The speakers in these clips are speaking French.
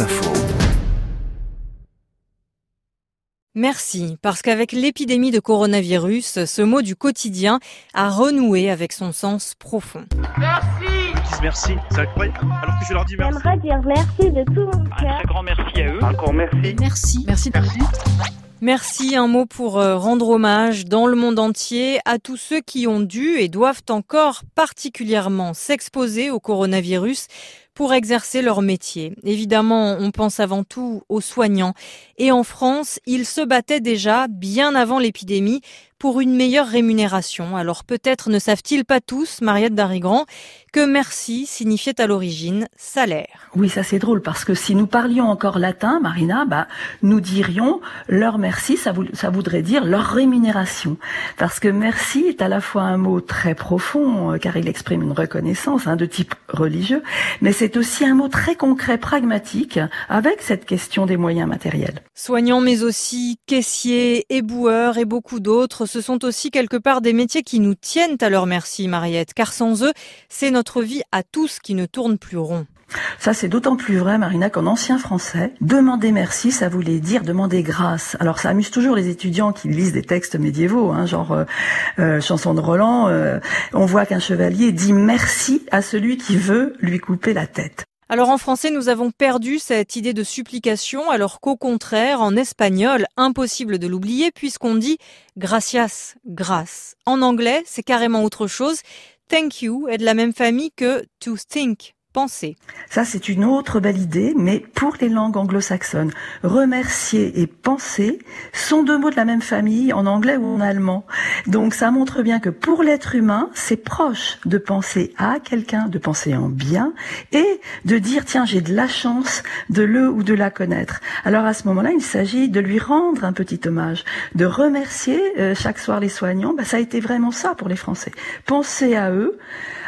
Info. Merci, parce qu'avec l'épidémie de coronavirus, ce mot du quotidien a renoué avec son sens profond. Merci Merci, c'est incroyable. Alors que je leur dis merci. J'aimerais dire merci de tout mon Un cœur. très grand merci à eux. Encore merci. Merci. Merci. Merci. Merci, un mot pour euh, rendre hommage dans le monde entier à tous ceux qui ont dû et doivent encore particulièrement s'exposer au coronavirus pour exercer leur métier. Évidemment, on pense avant tout aux soignants. Et en France, ils se battaient déjà, bien avant l'épidémie, pour une meilleure rémunération. Alors peut-être ne savent-ils pas tous, Mariette Darigrand, que merci signifiait à l'origine salaire. Oui, ça c'est drôle parce que si nous parlions encore latin, Marina, bah, nous dirions leur merci, ça, vou- ça voudrait dire leur rémunération. Parce que merci est à la fois un mot très profond, euh, car il exprime une reconnaissance hein, de type religieux, mais c'est aussi un mot très concret, pragmatique, avec cette question des moyens matériels. Soignants, mais aussi caissiers, éboueurs et beaucoup d'autres, ce sont aussi quelque part des métiers qui nous tiennent à leur merci, Mariette, car sans eux, c'est notre vie à tous qui ne tourne plus rond. Ça, c'est d'autant plus vrai, Marina, qu'en ancien français, demander merci, ça voulait dire demander grâce. Alors, ça amuse toujours les étudiants qui lisent des textes médiévaux, hein, genre euh, euh, chanson de Roland. euh, on voit qu'un chevalier dit merci à celui qui veut lui couper la tête. Alors en français, nous avons perdu cette idée de supplication, alors qu'au contraire, en espagnol, impossible de l'oublier puisqu'on dit gracias, grâce. En anglais, c'est carrément autre chose. Thank you est de la même famille que to think, Ça, c'est une autre belle idée, mais pour les langues anglo-saxonnes. Remercier et penser sont deux mots de la même famille en anglais ou en allemand. Donc ça montre bien que pour l'être humain, c'est proche de penser à quelqu'un, de penser en bien et de dire tiens, j'ai de la chance de le ou de la connaître. Alors à ce moment-là, il s'agit de lui rendre un petit hommage, de remercier euh, chaque soir les soignants. Bah, ça a été vraiment ça pour les Français. Penser à eux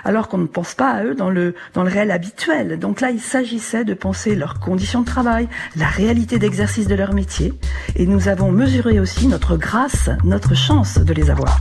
alors qu'on ne pense pas à eux dans le dans le réel habituel. Donc là, il s'agissait de penser leurs conditions de travail, la réalité d'exercice de leur métier, et nous avons mesuré aussi notre grâce, notre chance de les avoir.